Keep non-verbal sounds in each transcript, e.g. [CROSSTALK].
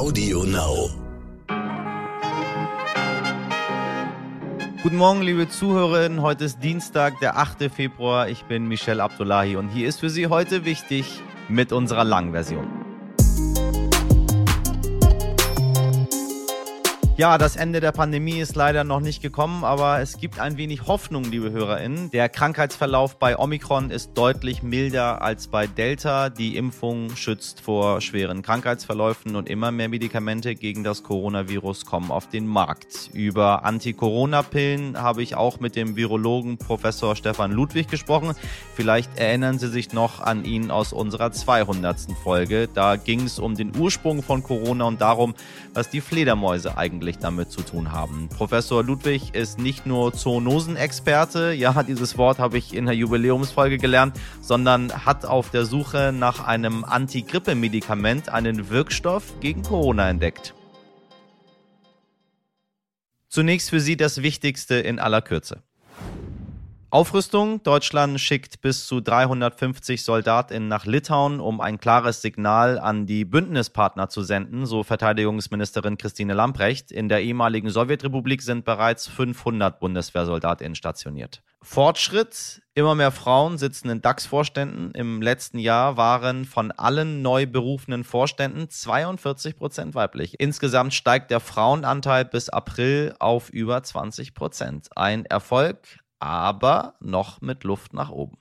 Audio Now. Guten Morgen, liebe Zuhörerinnen. Heute ist Dienstag, der 8. Februar. Ich bin Michelle Abdullahi und hier ist für Sie heute wichtig mit unserer Langversion. Ja, das Ende der Pandemie ist leider noch nicht gekommen, aber es gibt ein wenig Hoffnung, liebe HörerInnen. Der Krankheitsverlauf bei Omikron ist deutlich milder als bei Delta. Die Impfung schützt vor schweren Krankheitsverläufen und immer mehr Medikamente gegen das Coronavirus kommen auf den Markt. Über Anti-Corona-Pillen habe ich auch mit dem Virologen Professor Stefan Ludwig gesprochen. Vielleicht erinnern Sie sich noch an ihn aus unserer 200. Folge. Da ging es um den Ursprung von Corona und darum, was die Fledermäuse eigentlich maßgeblich damit zu tun haben. Professor Ludwig ist nicht nur Zoonosenexperte, ja, dieses Wort habe ich in der Jubiläumsfolge gelernt, sondern hat auf der Suche nach einem Antigrippe-Medikament einen Wirkstoff gegen Corona entdeckt. Zunächst für Sie das Wichtigste in aller Kürze. Aufrüstung. Deutschland schickt bis zu 350 SoldatInnen nach Litauen, um ein klares Signal an die Bündnispartner zu senden, so Verteidigungsministerin Christine Lamprecht. In der ehemaligen Sowjetrepublik sind bereits 500 BundeswehrsoldatInnen stationiert. Fortschritt. Immer mehr Frauen sitzen in DAX-Vorständen. Im letzten Jahr waren von allen neu berufenen Vorständen 42 Prozent weiblich. Insgesamt steigt der Frauenanteil bis April auf über 20 Prozent. Ein Erfolg, aber noch mit Luft nach oben.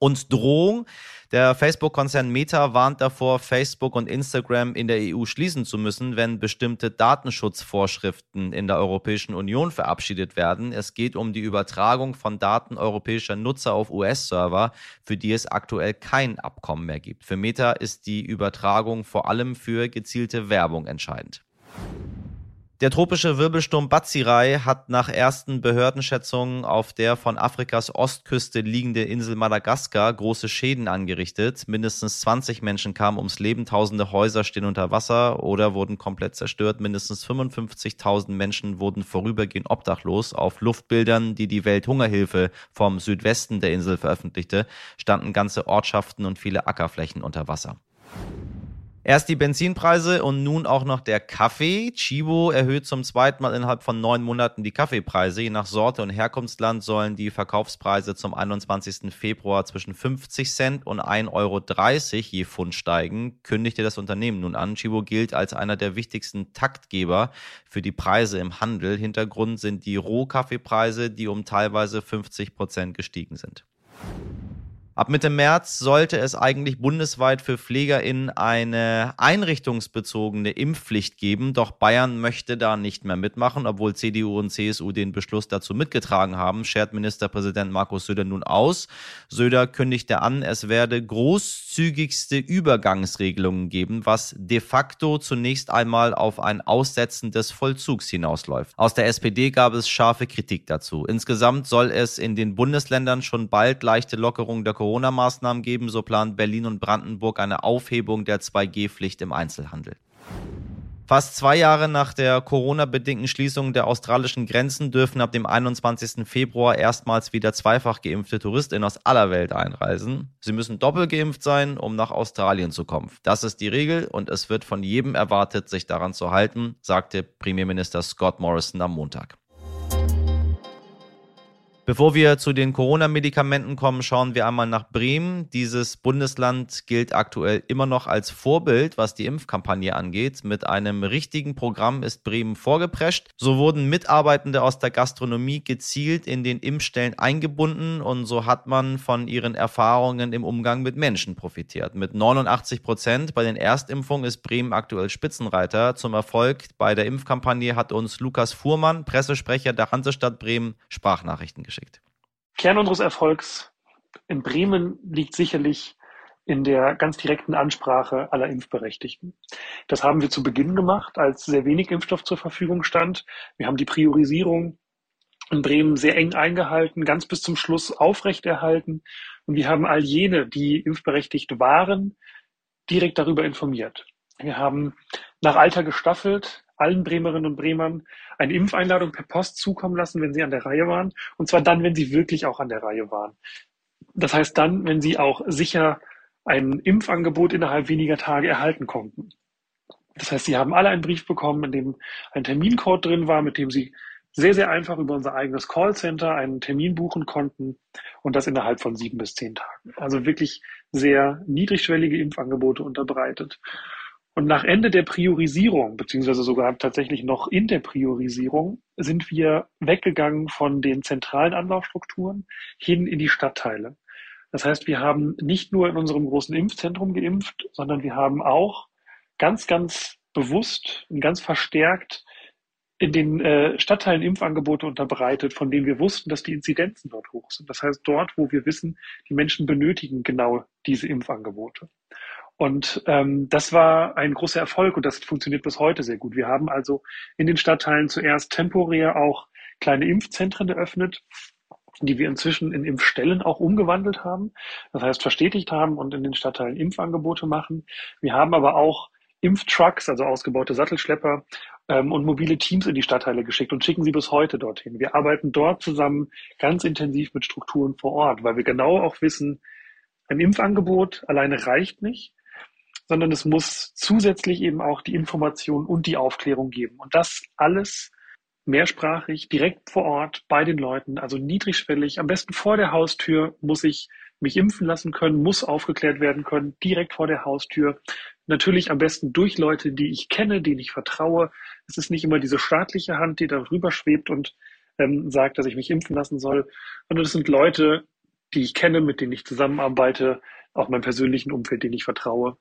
Und Drohung. Der Facebook-Konzern Meta warnt davor, Facebook und Instagram in der EU schließen zu müssen, wenn bestimmte Datenschutzvorschriften in der Europäischen Union verabschiedet werden. Es geht um die Übertragung von Daten europäischer Nutzer auf US-Server, für die es aktuell kein Abkommen mehr gibt. Für Meta ist die Übertragung vor allem für gezielte Werbung entscheidend. Der tropische Wirbelsturm Batsirai hat nach ersten Behördenschätzungen auf der von Afrikas Ostküste liegende Insel Madagaskar große Schäden angerichtet. Mindestens 20 Menschen kamen ums Leben, tausende Häuser stehen unter Wasser oder wurden komplett zerstört. Mindestens 55.000 Menschen wurden vorübergehend obdachlos. Auf Luftbildern, die die Welthungerhilfe vom Südwesten der Insel veröffentlichte, standen ganze Ortschaften und viele Ackerflächen unter Wasser. Erst die Benzinpreise und nun auch noch der Kaffee. Chibo erhöht zum zweiten Mal innerhalb von neun Monaten die Kaffeepreise. Je nach Sorte und Herkunftsland sollen die Verkaufspreise zum 21. Februar zwischen 50 Cent und 1,30 Euro je Pfund steigen, kündigte das Unternehmen nun an. Chibo gilt als einer der wichtigsten Taktgeber für die Preise im Handel. Hintergrund sind die Rohkaffeepreise, die um teilweise 50 Prozent gestiegen sind. Ab Mitte März sollte es eigentlich bundesweit für PflegerInnen eine einrichtungsbezogene Impfpflicht geben. Doch Bayern möchte da nicht mehr mitmachen, obwohl CDU und CSU den Beschluss dazu mitgetragen haben, schert Ministerpräsident Markus Söder nun aus. Söder kündigte an, es werde großzügigste Übergangsregelungen geben, was de facto zunächst einmal auf ein Aussetzen des Vollzugs hinausläuft. Aus der SPD gab es scharfe Kritik dazu. Insgesamt soll es in den Bundesländern schon bald leichte Lockerungen der Corona Corona-Maßnahmen geben, so plant Berlin und Brandenburg eine Aufhebung der 2G-Pflicht im Einzelhandel. Fast zwei Jahre nach der Corona-bedingten Schließung der australischen Grenzen dürfen ab dem 21. Februar erstmals wieder zweifach geimpfte Touristinnen aus aller Welt einreisen. Sie müssen doppelt geimpft sein, um nach Australien zu kommen. Das ist die Regel und es wird von jedem erwartet, sich daran zu halten, sagte Premierminister Scott Morrison am Montag. Bevor wir zu den Corona-Medikamenten kommen, schauen wir einmal nach Bremen. Dieses Bundesland gilt aktuell immer noch als Vorbild, was die Impfkampagne angeht. Mit einem richtigen Programm ist Bremen vorgeprescht. So wurden Mitarbeitende aus der Gastronomie gezielt in den Impfstellen eingebunden und so hat man von ihren Erfahrungen im Umgang mit Menschen profitiert. Mit 89 Prozent bei den Erstimpfungen ist Bremen aktuell Spitzenreiter. Zum Erfolg bei der Impfkampagne hat uns Lukas Fuhrmann, Pressesprecher der Hansestadt Bremen, Sprachnachrichten geschickt. Kern unseres Erfolgs in Bremen liegt sicherlich in der ganz direkten Ansprache aller Impfberechtigten. Das haben wir zu Beginn gemacht, als sehr wenig Impfstoff zur Verfügung stand. Wir haben die Priorisierung in Bremen sehr eng eingehalten, ganz bis zum Schluss aufrechterhalten. Und wir haben all jene, die impfberechtigt waren, direkt darüber informiert. Wir haben nach Alter gestaffelt allen Bremerinnen und Bremern eine Impfeinladung per Post zukommen lassen, wenn sie an der Reihe waren. Und zwar dann, wenn sie wirklich auch an der Reihe waren. Das heißt dann, wenn sie auch sicher ein Impfangebot innerhalb weniger Tage erhalten konnten. Das heißt, sie haben alle einen Brief bekommen, in dem ein Termincode drin war, mit dem sie sehr, sehr einfach über unser eigenes Callcenter einen Termin buchen konnten und das innerhalb von sieben bis zehn Tagen. Also wirklich sehr niedrigschwellige Impfangebote unterbreitet. Und nach Ende der Priorisierung, beziehungsweise sogar tatsächlich noch in der Priorisierung, sind wir weggegangen von den zentralen Anlaufstrukturen hin in die Stadtteile. Das heißt, wir haben nicht nur in unserem großen Impfzentrum geimpft, sondern wir haben auch ganz, ganz bewusst und ganz verstärkt in den äh, Stadtteilen Impfangebote unterbreitet, von denen wir wussten, dass die Inzidenzen dort hoch sind. Das heißt, dort, wo wir wissen, die Menschen benötigen genau diese Impfangebote. Und ähm, das war ein großer Erfolg und das funktioniert bis heute sehr gut. Wir haben also in den Stadtteilen zuerst temporär auch kleine Impfzentren eröffnet, die wir inzwischen in Impfstellen auch umgewandelt haben. Das heißt, verstetigt haben und in den Stadtteilen Impfangebote machen. Wir haben aber auch Impftrucks, also ausgebaute Sattelschlepper ähm, und mobile Teams in die Stadtteile geschickt und schicken sie bis heute dorthin. Wir arbeiten dort zusammen ganz intensiv mit Strukturen vor Ort, weil wir genau auch wissen, ein Impfangebot alleine reicht nicht sondern es muss zusätzlich eben auch die Information und die Aufklärung geben. Und das alles mehrsprachig, direkt vor Ort bei den Leuten, also niedrigschwellig, am besten vor der Haustür muss ich mich impfen lassen können, muss aufgeklärt werden können, direkt vor der Haustür. Natürlich am besten durch Leute, die ich kenne, denen ich vertraue. Es ist nicht immer diese staatliche Hand, die darüber schwebt und ähm, sagt, dass ich mich impfen lassen soll, sondern es sind Leute, die ich kenne, mit denen ich zusammenarbeite, auch meinem persönlichen Umfeld, denen ich vertraue.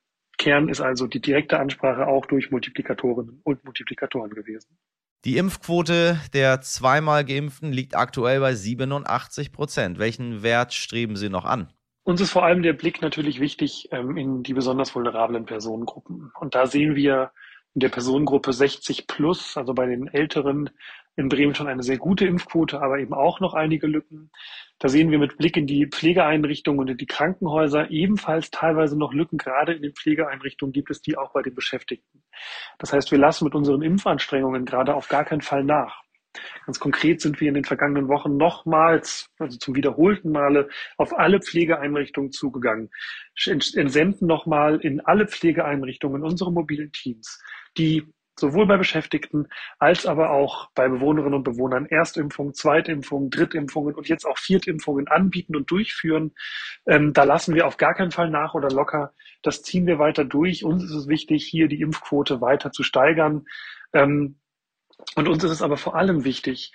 Kern ist also die direkte Ansprache auch durch Multiplikatorinnen und Multiplikatoren gewesen. Die Impfquote der zweimal Geimpften liegt aktuell bei 87 Prozent. Welchen Wert streben Sie noch an? Uns ist vor allem der Blick natürlich wichtig ähm, in die besonders vulnerablen Personengruppen. Und da sehen wir in der Personengruppe 60 plus, also bei den Älteren, in Bremen schon eine sehr gute Impfquote, aber eben auch noch einige Lücken. Da sehen wir mit Blick in die Pflegeeinrichtungen und in die Krankenhäuser ebenfalls teilweise noch Lücken. Gerade in den Pflegeeinrichtungen gibt es die auch bei den Beschäftigten. Das heißt, wir lassen mit unseren Impfanstrengungen gerade auf gar keinen Fall nach. Ganz konkret sind wir in den vergangenen Wochen nochmals, also zum wiederholten Male, auf alle Pflegeeinrichtungen zugegangen, entsenden nochmal in alle Pflegeeinrichtungen unsere mobilen Teams, die sowohl bei Beschäftigten als aber auch bei Bewohnerinnen und Bewohnern Erstimpfungen, Zweitimpfungen, Drittimpfungen und jetzt auch Viertimpfungen anbieten und durchführen. Ähm, da lassen wir auf gar keinen Fall nach oder locker. Das ziehen wir weiter durch. Uns ist es wichtig, hier die Impfquote weiter zu steigern. Ähm, und uns ist es aber vor allem wichtig,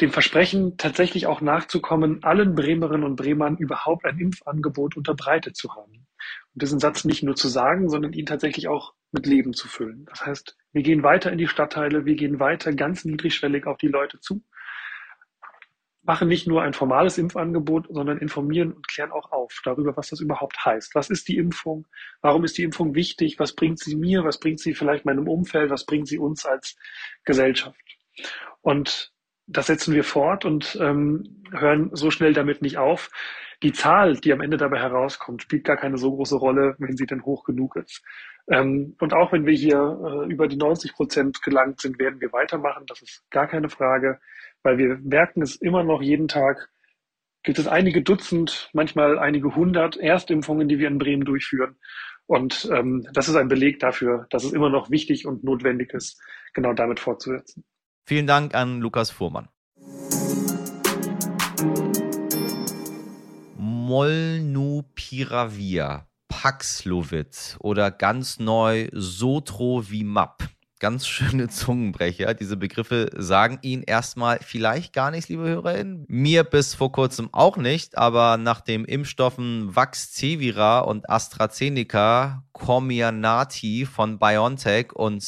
dem Versprechen tatsächlich auch nachzukommen, allen Bremerinnen und Bremern überhaupt ein Impfangebot unterbreitet zu haben. Und diesen Satz nicht nur zu sagen, sondern ihn tatsächlich auch mit Leben zu füllen. Das heißt, wir gehen weiter in die Stadtteile, wir gehen weiter ganz niedrigschwellig auf die Leute zu, machen nicht nur ein formales Impfangebot, sondern informieren und klären auch auf darüber, was das überhaupt heißt. Was ist die Impfung? Warum ist die Impfung wichtig? Was bringt sie mir? Was bringt sie vielleicht meinem Umfeld? Was bringt sie uns als Gesellschaft? Und das setzen wir fort und ähm, hören so schnell damit nicht auf. Die Zahl, die am Ende dabei herauskommt, spielt gar keine so große Rolle, wenn sie denn hoch genug ist. Ähm, und auch wenn wir hier äh, über die 90 Prozent gelangt sind, werden wir weitermachen. Das ist gar keine Frage, weil wir merken es immer noch jeden Tag. Gibt es einige Dutzend, manchmal einige hundert Erstimpfungen, die wir in Bremen durchführen. Und ähm, das ist ein Beleg dafür, dass es immer noch wichtig und notwendig ist, genau damit fortzusetzen. Vielen Dank an Lukas Fuhrmann. Molnupiravir, Paxlovid oder ganz neu Sotrovimab. Ganz schöne Zungenbrecher. Diese Begriffe sagen Ihnen erstmal vielleicht gar nichts, liebe HörerInnen. Mir bis vor kurzem auch nicht, aber nach den Impfstoffen Vaxzevira und AstraZeneca, Comirnaty von BioNTech und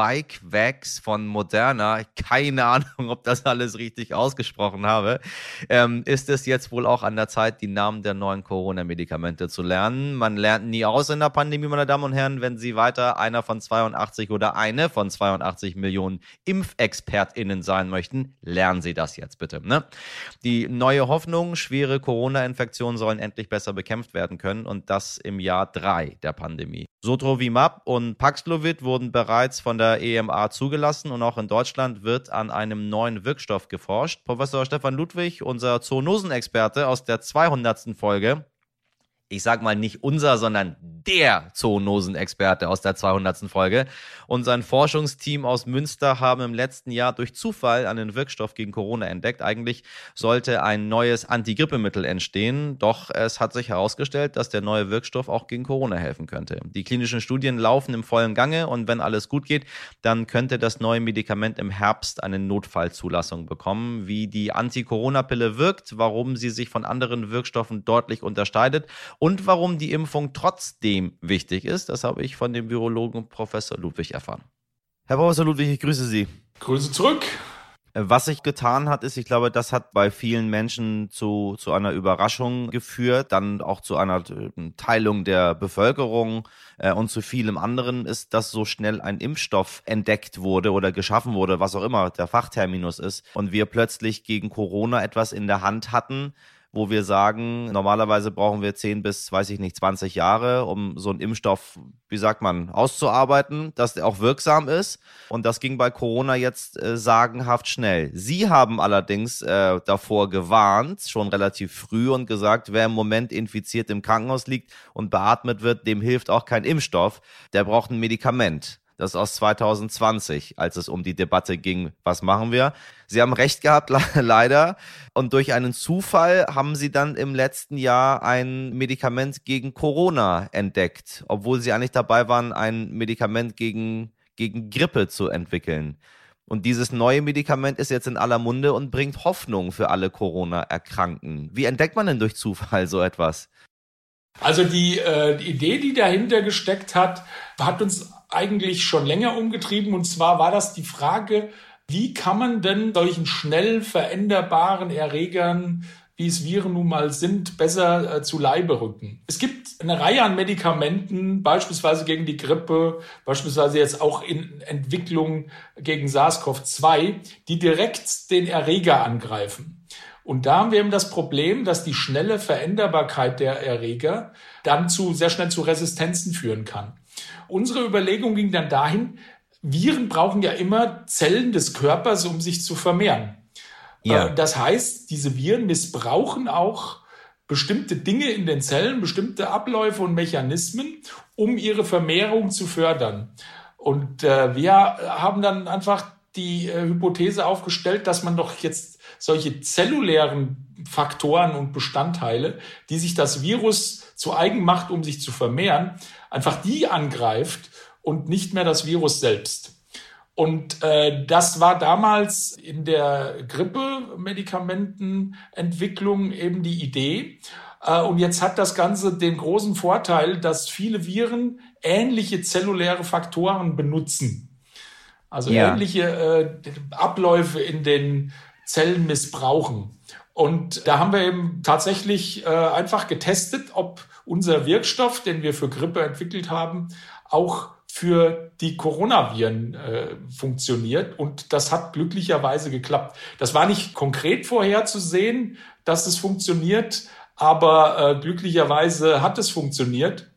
Spikevax von Moderna, keine Ahnung, ob das alles richtig ausgesprochen habe, ähm, ist es jetzt wohl auch an der Zeit, die Namen der neuen Corona-Medikamente zu lernen. Man lernt nie aus in der Pandemie, meine Damen und Herren, wenn Sie weiter einer von 82 oder eine von 82 Millionen ImpfexpertInnen sein möchten, lernen Sie das jetzt bitte. Ne? Die neue Hoffnung, schwere Corona-Infektionen sollen endlich besser bekämpft werden können und das im Jahr drei der Pandemie. Sotrovimab und Paxlovid wurden bereits von der EMA zugelassen und auch in Deutschland wird an einem neuen Wirkstoff geforscht. Professor Stefan Ludwig, unser Zoonosenexperte aus der 200. Folge, ich sag mal nicht unser, sondern der Zoonosenexperte aus der 200. Folge. Und sein Forschungsteam aus Münster haben im letzten Jahr durch Zufall einen Wirkstoff gegen Corona entdeckt. Eigentlich sollte ein neues Antigrippemittel entstehen, doch es hat sich herausgestellt, dass der neue Wirkstoff auch gegen Corona helfen könnte. Die klinischen Studien laufen im vollen Gange und wenn alles gut geht, dann könnte das neue Medikament im Herbst eine Notfallzulassung bekommen. Wie die Anti-Corona-Pille wirkt, warum sie sich von anderen Wirkstoffen deutlich unterscheidet und warum die Impfung trotzdem wichtig ist, das habe ich von dem Virologen Professor Ludwig erfahren. Herr Professor Ludwig, ich grüße Sie. Grüße zurück. Was sich getan hat, ist, ich glaube, das hat bei vielen Menschen zu, zu einer Überraschung geführt, dann auch zu einer äh, Teilung der Bevölkerung äh, und zu vielem anderen ist, dass so schnell ein Impfstoff entdeckt wurde oder geschaffen wurde, was auch immer der Fachterminus ist, und wir plötzlich gegen Corona etwas in der Hand hatten, wo wir sagen, normalerweise brauchen wir 10 bis, weiß ich nicht, 20 Jahre, um so einen Impfstoff, wie sagt man, auszuarbeiten, dass der auch wirksam ist. Und das ging bei Corona jetzt äh, sagenhaft schnell. Sie haben allerdings äh, davor gewarnt, schon relativ früh und gesagt, wer im Moment infiziert im Krankenhaus liegt und beatmet wird, dem hilft auch kein Impfstoff. Der braucht ein Medikament. Das ist aus 2020, als es um die Debatte ging, was machen wir. Sie haben recht gehabt, [LAUGHS] leider. Und durch einen Zufall haben sie dann im letzten Jahr ein Medikament gegen Corona entdeckt, obwohl sie eigentlich dabei waren, ein Medikament gegen, gegen Grippe zu entwickeln. Und dieses neue Medikament ist jetzt in aller Munde und bringt Hoffnung für alle Corona-Erkrankten. Wie entdeckt man denn durch Zufall so etwas? Also die, äh, die Idee, die dahinter gesteckt hat, hat uns eigentlich schon länger umgetrieben. Und zwar war das die Frage, wie kann man denn solchen schnell veränderbaren Erregern, wie es Viren nun mal sind, besser äh, zu Leibe rücken? Es gibt eine Reihe an Medikamenten, beispielsweise gegen die Grippe, beispielsweise jetzt auch in Entwicklung gegen SARS-CoV-2, die direkt den Erreger angreifen. Und da haben wir eben das Problem, dass die schnelle Veränderbarkeit der Erreger dann zu, sehr schnell zu Resistenzen führen kann. Unsere Überlegung ging dann dahin, Viren brauchen ja immer Zellen des Körpers, um sich zu vermehren. Ja. Äh, das heißt, diese Viren missbrauchen auch bestimmte Dinge in den Zellen, bestimmte Abläufe und Mechanismen, um ihre Vermehrung zu fördern. Und äh, wir haben dann einfach die äh, Hypothese aufgestellt, dass man doch jetzt solche zellulären Faktoren und Bestandteile, die sich das Virus zu eigen macht, um sich zu vermehren, einfach die angreift und nicht mehr das Virus selbst. Und äh, das war damals in der Grippe-Medikamentenentwicklung eben die Idee. Äh, und jetzt hat das Ganze den großen Vorteil, dass viele Viren ähnliche zelluläre Faktoren benutzen. Also ja. ähnliche äh, Abläufe in den Zellen missbrauchen. Und da haben wir eben tatsächlich äh, einfach getestet, ob unser Wirkstoff, den wir für Grippe entwickelt haben, auch für die Coronaviren äh, funktioniert. Und das hat glücklicherweise geklappt. Das war nicht konkret vorherzusehen, dass es funktioniert, aber äh, glücklicherweise hat es funktioniert.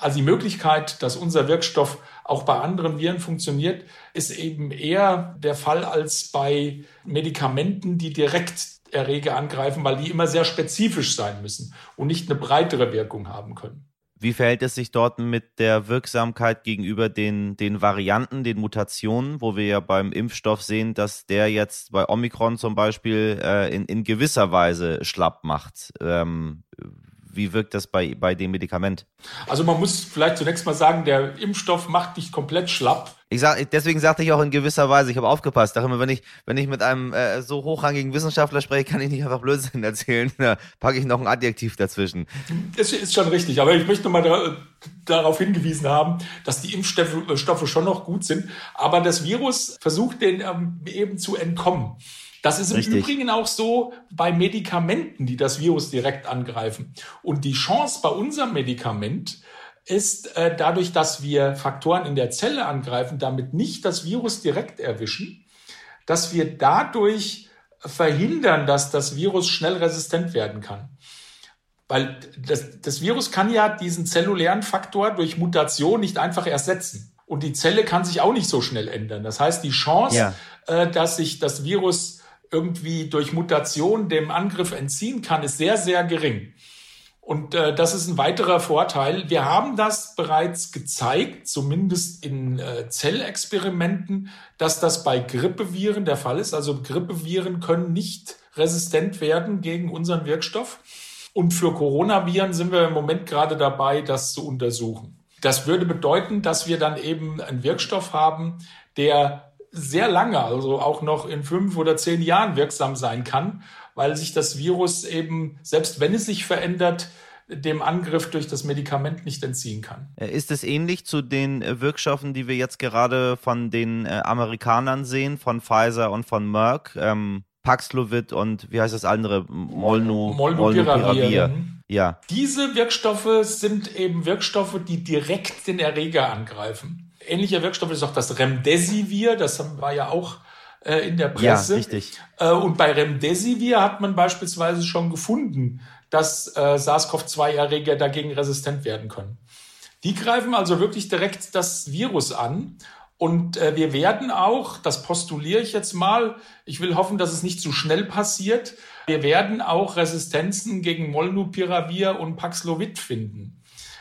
Also die Möglichkeit, dass unser Wirkstoff auch bei anderen Viren funktioniert, ist eben eher der Fall als bei Medikamenten, die direkt Erreger angreifen, weil die immer sehr spezifisch sein müssen und nicht eine breitere Wirkung haben können. Wie verhält es sich dort mit der Wirksamkeit gegenüber den, den Varianten, den Mutationen, wo wir ja beim Impfstoff sehen, dass der jetzt bei Omikron zum Beispiel äh, in, in gewisser Weise schlapp macht? Ähm, wie wirkt das bei, bei dem Medikament? Also man muss vielleicht zunächst mal sagen, der Impfstoff macht nicht komplett schlapp. Ich sag, deswegen sagte ich auch in gewisser Weise, ich habe aufgepasst. Dachte immer, wenn ich, wenn ich mit einem äh, so hochrangigen Wissenschaftler spreche, kann ich nicht einfach Blödsinn erzählen. Da packe ich noch ein Adjektiv dazwischen. Das ist schon richtig, aber ich möchte mal da, darauf hingewiesen haben, dass die Impfstoffe schon noch gut sind, aber das Virus versucht den ähm, eben zu entkommen. Das ist im Richtig. Übrigen auch so bei Medikamenten, die das Virus direkt angreifen. Und die Chance bei unserem Medikament ist äh, dadurch, dass wir Faktoren in der Zelle angreifen, damit nicht das Virus direkt erwischen, dass wir dadurch verhindern, dass das Virus schnell resistent werden kann. Weil das, das Virus kann ja diesen zellulären Faktor durch Mutation nicht einfach ersetzen. Und die Zelle kann sich auch nicht so schnell ändern. Das heißt, die Chance, ja. äh, dass sich das Virus irgendwie durch Mutation dem Angriff entziehen kann, ist sehr, sehr gering. Und äh, das ist ein weiterer Vorteil. Wir haben das bereits gezeigt, zumindest in äh, Zellexperimenten, dass das bei Grippeviren der Fall ist. Also Grippeviren können nicht resistent werden gegen unseren Wirkstoff. Und für Coronaviren sind wir im Moment gerade dabei, das zu untersuchen. Das würde bedeuten, dass wir dann eben einen Wirkstoff haben, der sehr lange, also auch noch in fünf oder zehn Jahren wirksam sein kann weil sich das Virus eben, selbst wenn es sich verändert, dem Angriff durch das Medikament nicht entziehen kann. Äh, ist es ähnlich zu den äh, Wirkstoffen, die wir jetzt gerade von den äh, Amerikanern sehen, von Pfizer und von Merck? Ähm, Paxlovid und wie heißt das andere? Molnu, Molnupiravir. Ja. Diese Wirkstoffe sind eben Wirkstoffe, die direkt den Erreger angreifen. Ähnlicher Wirkstoff ist auch das Remdesivir, das war ja auch äh, in der Presse. Ja, richtig. Äh, und bei Remdesivir hat man beispielsweise schon gefunden, dass äh, SARS-CoV-2-Erreger dagegen resistent werden können. Die greifen also wirklich direkt das Virus an. Und äh, wir werden auch, das postuliere ich jetzt mal, ich will hoffen, dass es nicht zu schnell passiert, wir werden auch Resistenzen gegen Molnupiravir und Paxlovid finden.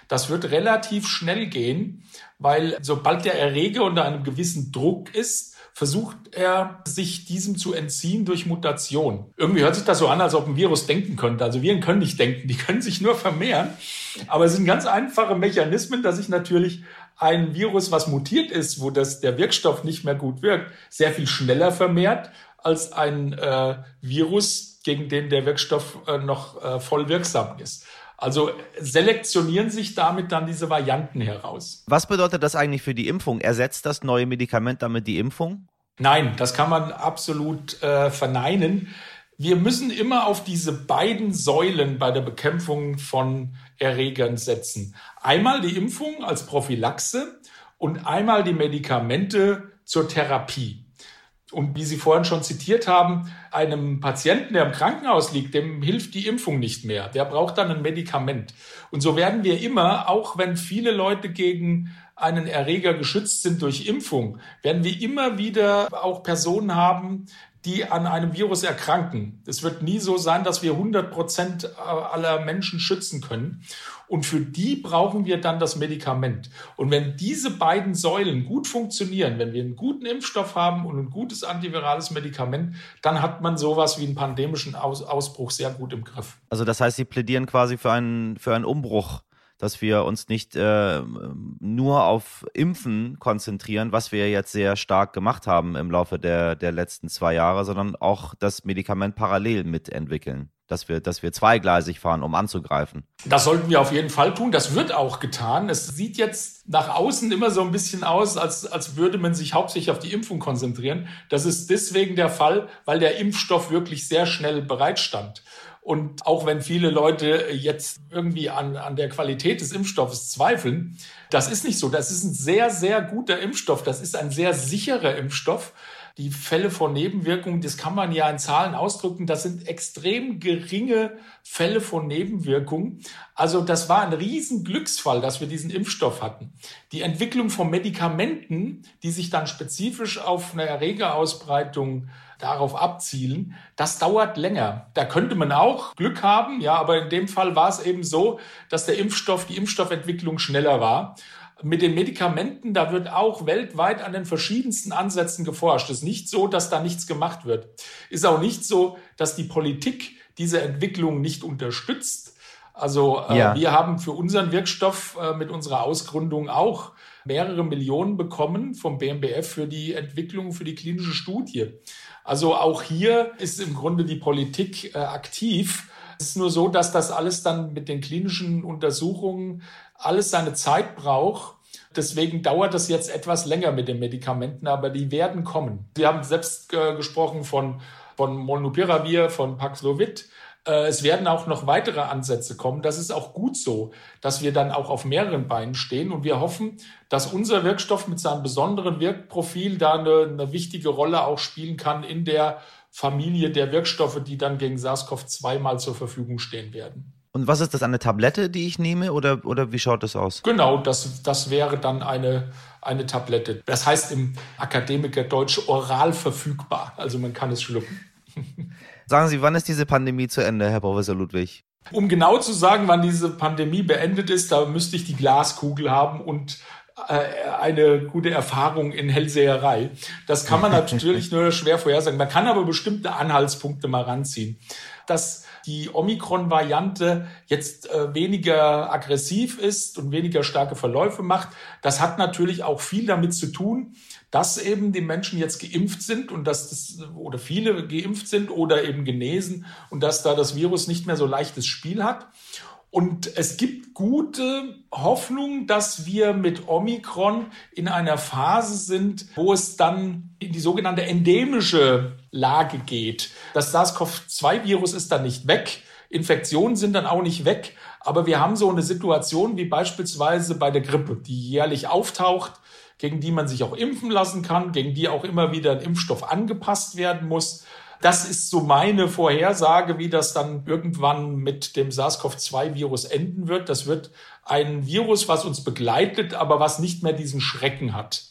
Das wird relativ schnell gehen, weil sobald der Erreger unter einem gewissen Druck ist, versucht er, sich diesem zu entziehen durch Mutation. Irgendwie hört sich das so an, als ob ein Virus denken könnte. Also Viren können nicht denken, die können sich nur vermehren. Aber es sind ganz einfache Mechanismen, dass sich natürlich ein Virus, was mutiert ist, wo das, der Wirkstoff nicht mehr gut wirkt, sehr viel schneller vermehrt als ein äh, Virus, gegen den der Wirkstoff äh, noch äh, voll wirksam ist. Also selektionieren sich damit dann diese Varianten heraus. Was bedeutet das eigentlich für die Impfung? Ersetzt das neue Medikament damit die Impfung? Nein, das kann man absolut äh, verneinen. Wir müssen immer auf diese beiden Säulen bei der Bekämpfung von Erregern setzen. Einmal die Impfung als Prophylaxe und einmal die Medikamente zur Therapie. Und wie Sie vorhin schon zitiert haben, einem Patienten, der im Krankenhaus liegt, dem hilft die Impfung nicht mehr. Der braucht dann ein Medikament. Und so werden wir immer, auch wenn viele Leute gegen einen Erreger geschützt sind durch Impfung, werden wir immer wieder auch Personen haben, die an einem Virus erkranken. Es wird nie so sein, dass wir 100 Prozent aller Menschen schützen können. Und für die brauchen wir dann das Medikament. Und wenn diese beiden Säulen gut funktionieren, wenn wir einen guten Impfstoff haben und ein gutes antivirales Medikament, dann hat man sowas wie einen pandemischen Aus Ausbruch sehr gut im Griff. Also das heißt, Sie plädieren quasi für einen, für einen Umbruch dass wir uns nicht äh, nur auf Impfen konzentrieren, was wir jetzt sehr stark gemacht haben im Laufe der, der letzten zwei Jahre, sondern auch das Medikament parallel mitentwickeln. Dass wir, dass wir zweigleisig fahren, um anzugreifen. Das sollten wir auf jeden Fall tun. Das wird auch getan. Es sieht jetzt nach außen immer so ein bisschen aus, als, als würde man sich hauptsächlich auf die Impfung konzentrieren. Das ist deswegen der Fall, weil der Impfstoff wirklich sehr schnell bereitstand. Und auch wenn viele Leute jetzt irgendwie an, an der Qualität des Impfstoffes zweifeln, das ist nicht so. Das ist ein sehr, sehr guter Impfstoff. Das ist ein sehr sicherer Impfstoff. Die Fälle von Nebenwirkungen, das kann man ja in Zahlen ausdrücken, das sind extrem geringe Fälle von Nebenwirkungen. Also das war ein Riesenglücksfall, dass wir diesen Impfstoff hatten. Die Entwicklung von Medikamenten, die sich dann spezifisch auf eine Erregerausbreitung darauf abzielen, das dauert länger. Da könnte man auch Glück haben, ja, aber in dem Fall war es eben so, dass der Impfstoff, die Impfstoffentwicklung schneller war. Mit den Medikamenten, da wird auch weltweit an den verschiedensten Ansätzen geforscht. Es ist nicht so, dass da nichts gemacht wird. Ist auch nicht so, dass die Politik diese Entwicklung nicht unterstützt. Also äh, ja. wir haben für unseren Wirkstoff äh, mit unserer Ausgründung auch mehrere Millionen bekommen vom BMBF für die Entwicklung, für die klinische Studie. Also auch hier ist im Grunde die Politik äh, aktiv. Es ist nur so, dass das alles dann mit den klinischen Untersuchungen alles seine Zeit braucht. Deswegen dauert das jetzt etwas länger mit den Medikamenten, aber die werden kommen. Sie haben selbst äh, gesprochen von, von Molnupiravir, von Paxlovid. Äh, es werden auch noch weitere Ansätze kommen. Das ist auch gut so, dass wir dann auch auf mehreren Beinen stehen. Und wir hoffen, dass unser Wirkstoff mit seinem besonderen Wirkprofil da eine, eine wichtige Rolle auch spielen kann in der Familie der Wirkstoffe, die dann gegen SARS-CoV-2 mal zur Verfügung stehen werden. Und was ist das, eine Tablette, die ich nehme oder, oder wie schaut das aus? Genau, das, das wäre dann eine, eine Tablette. Das heißt im Akademikerdeutsch oral verfügbar. Also man kann es schlucken. [LAUGHS] Sagen Sie, wann ist diese Pandemie zu Ende, Herr Professor Ludwig? Um genau zu sagen, wann diese Pandemie beendet ist, da müsste ich die Glaskugel haben und eine gute Erfahrung in Hellseherei. Das kann man [LAUGHS] natürlich nur schwer vorhersagen. Man kann aber bestimmte Anhaltspunkte mal ranziehen. Dass die Omikron-Variante jetzt äh, weniger aggressiv ist und weniger starke Verläufe macht, das hat natürlich auch viel damit zu tun, dass eben die Menschen jetzt geimpft sind und dass das, oder viele geimpft sind oder eben genesen und dass da das Virus nicht mehr so leichtes Spiel hat. Und es gibt gute Hoffnung, dass wir mit Omikron in einer Phase sind, wo es dann in die sogenannte endemische Lage geht. Das SARS-CoV-2-Virus ist dann nicht weg. Infektionen sind dann auch nicht weg. Aber wir haben so eine Situation wie beispielsweise bei der Grippe, die jährlich auftaucht gegen die man sich auch impfen lassen kann, gegen die auch immer wieder ein Impfstoff angepasst werden muss. Das ist so meine Vorhersage, wie das dann irgendwann mit dem SARS-CoV-2-Virus enden wird. Das wird ein Virus, was uns begleitet, aber was nicht mehr diesen Schrecken hat.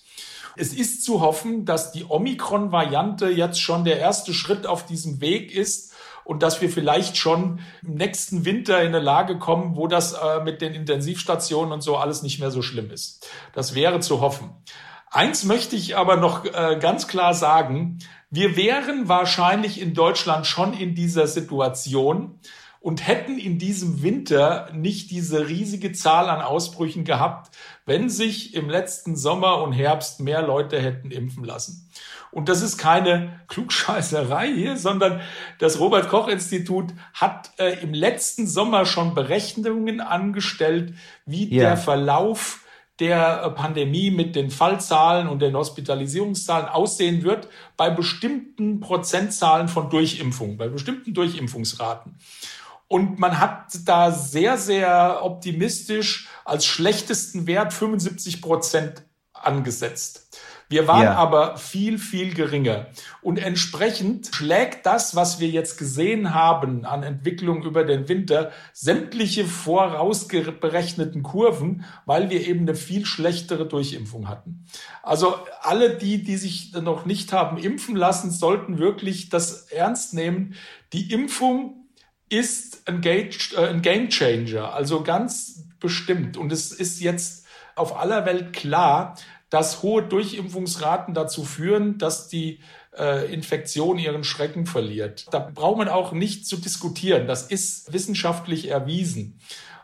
Es ist zu hoffen, dass die Omikron-Variante jetzt schon der erste Schritt auf diesem Weg ist, und dass wir vielleicht schon im nächsten Winter in eine Lage kommen, wo das äh, mit den Intensivstationen und so alles nicht mehr so schlimm ist. Das wäre zu hoffen. Eins möchte ich aber noch äh, ganz klar sagen. Wir wären wahrscheinlich in Deutschland schon in dieser Situation und hätten in diesem Winter nicht diese riesige Zahl an Ausbrüchen gehabt, wenn sich im letzten Sommer und Herbst mehr Leute hätten impfen lassen. Und das ist keine [LAUGHS] Klugscheißerei hier, sondern das Robert Koch Institut hat äh, im letzten Sommer schon Berechnungen angestellt, wie ja. der Verlauf der äh, Pandemie mit den Fallzahlen und den Hospitalisierungszahlen aussehen wird bei bestimmten Prozentzahlen von Durchimpfung, bei bestimmten Durchimpfungsraten. Und man hat da sehr, sehr optimistisch als schlechtesten Wert 75 Prozent angesetzt. Wir waren ja. aber viel, viel geringer. Und entsprechend schlägt das, was wir jetzt gesehen haben an Entwicklung über den Winter, sämtliche vorausberechneten Kurven, weil wir eben eine viel schlechtere Durchimpfung hatten. Also alle die, die sich noch nicht haben impfen lassen, sollten wirklich das ernst nehmen. Die Impfung ist ein Game äh, Changer, also ganz bestimmt. Und es ist jetzt auf aller Welt klar, dass hohe Durchimpfungsraten dazu führen, dass die äh, Infektion ihren Schrecken verliert. Da braucht man auch nicht zu diskutieren. Das ist wissenschaftlich erwiesen.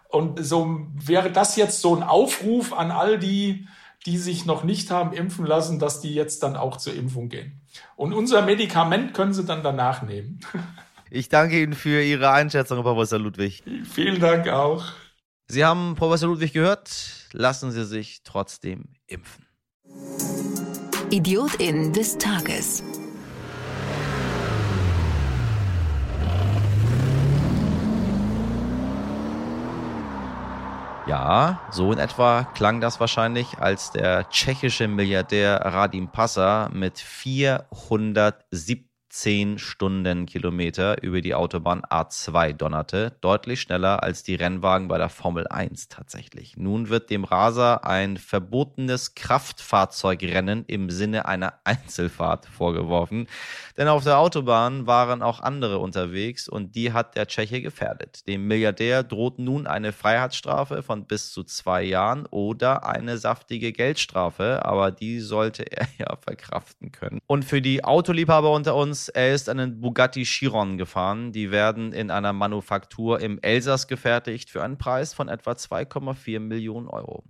Und so wäre das jetzt so ein Aufruf an all die, die sich noch nicht haben impfen lassen, dass die jetzt dann auch zur Impfung gehen. Und unser Medikament können sie dann danach nehmen. [LAUGHS] Ich danke Ihnen für Ihre Einschätzung, Professor Ludwig. Vielen Dank auch. Sie haben Professor Ludwig gehört. Lassen Sie sich trotzdem impfen. Idiotin des Tages. Ja, so in etwa klang das wahrscheinlich, als der tschechische Milliardär Radim Passa mit 470 10 Stundenkilometer über die Autobahn A2 donnerte, deutlich schneller als die Rennwagen bei der Formel 1 tatsächlich. Nun wird dem Raser ein verbotenes Kraftfahrzeugrennen im Sinne einer [LAUGHS] Einzelfahrt vorgeworfen, denn auf der Autobahn waren auch andere unterwegs und die hat der Tscheche gefährdet. Dem Milliardär droht nun eine Freiheitsstrafe von bis zu zwei Jahren oder eine saftige Geldstrafe, aber die sollte er [LAUGHS] ja verkraften können. Und für die Autoliebhaber unter uns er ist einen Bugatti Chiron gefahren. Die werden in einer Manufaktur im Elsass gefertigt für einen Preis von etwa 2,4 Millionen Euro.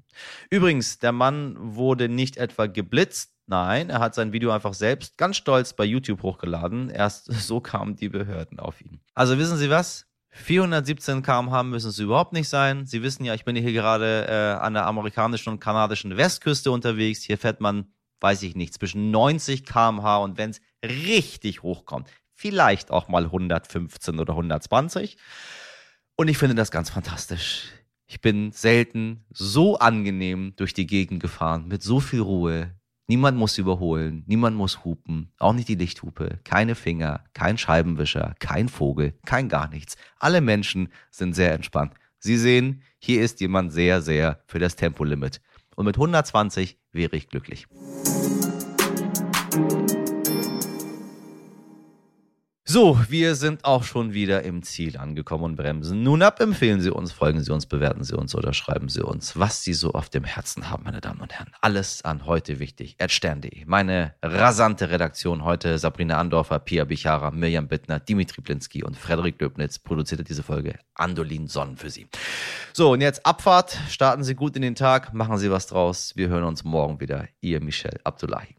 Übrigens, der Mann wurde nicht etwa geblitzt, Nein, er hat sein Video einfach selbst ganz stolz bei YouTube hochgeladen. Erst [LAUGHS] so kamen die Behörden auf ihn. Also wissen Sie was? 417 km/h müssen es überhaupt nicht sein. Sie wissen ja, ich bin hier gerade äh, an der amerikanischen und kanadischen Westküste unterwegs. Hier fährt man weiß ich nicht, zwischen 90 km/h und wenn es richtig hochkommt, vielleicht auch mal 115 oder 120. Und ich finde das ganz fantastisch. Ich bin selten so angenehm durch die Gegend gefahren, mit so viel Ruhe. Niemand muss überholen, niemand muss hupen, auch nicht die Lichthupe, keine Finger, kein Scheibenwischer, kein Vogel, kein gar nichts. Alle Menschen sind sehr entspannt. Sie sehen, hier ist jemand sehr, sehr für das Tempolimit. Und mit 120 wäre ich glücklich. So, wir sind auch schon wieder im Ziel angekommen und bremsen. Nun ab, empfehlen Sie uns, folgen Sie uns, bewerten Sie uns oder schreiben Sie uns, was Sie so auf dem Herzen haben, meine Damen und Herren. Alles an heute wichtig. Stern.de. Meine rasante Redaktion heute Sabrina Andorfer, Pia Bichara, Mirjam Bittner, Dimitri Blinski und Frederik Löbnitz produzierte diese Folge Andolin Sonnen für Sie. So, und jetzt Abfahrt. Starten Sie gut in den Tag, machen Sie was draus. Wir hören uns morgen wieder. Ihr Michel Abdullahi.